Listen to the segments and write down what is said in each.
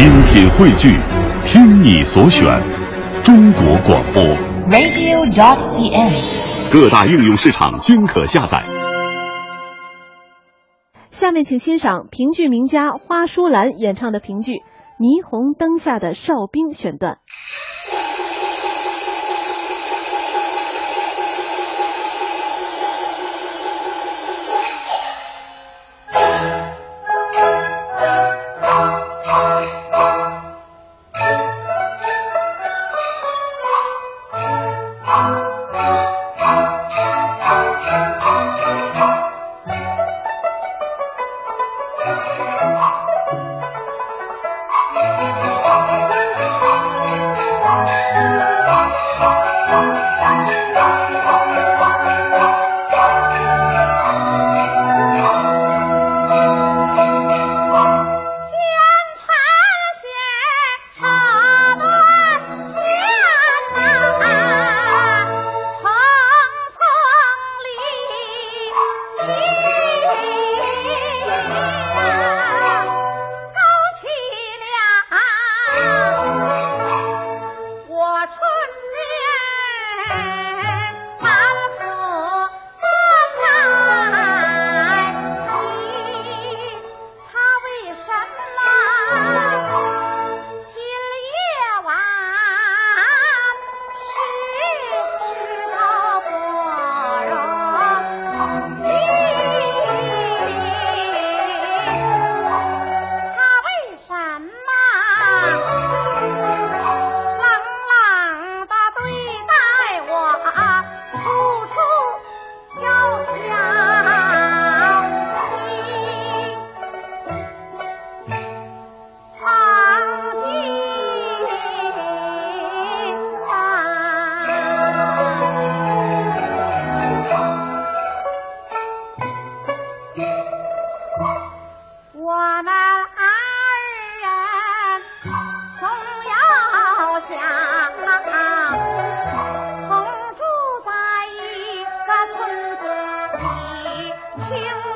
精品汇聚，听你所选，中国广播。radio.cn。各大应用市场均可下载。下面请欣赏评剧名家花淑兰演唱的评剧《霓虹灯下的哨兵》选段。枪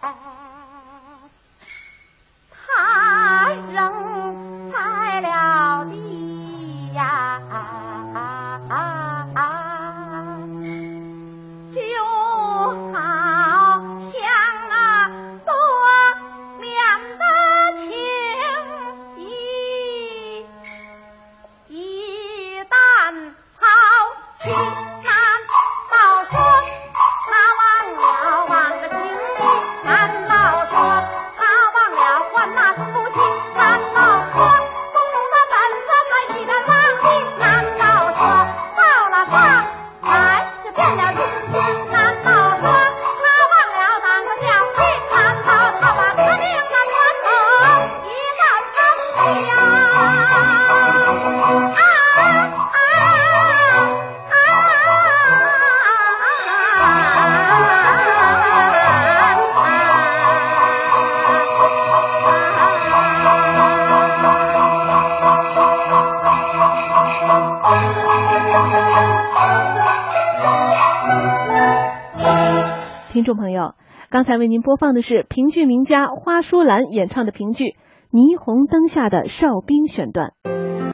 啊。众朋友，刚才为您播放的是评剧名家花淑兰演唱的评剧《霓虹灯下的哨兵》选段。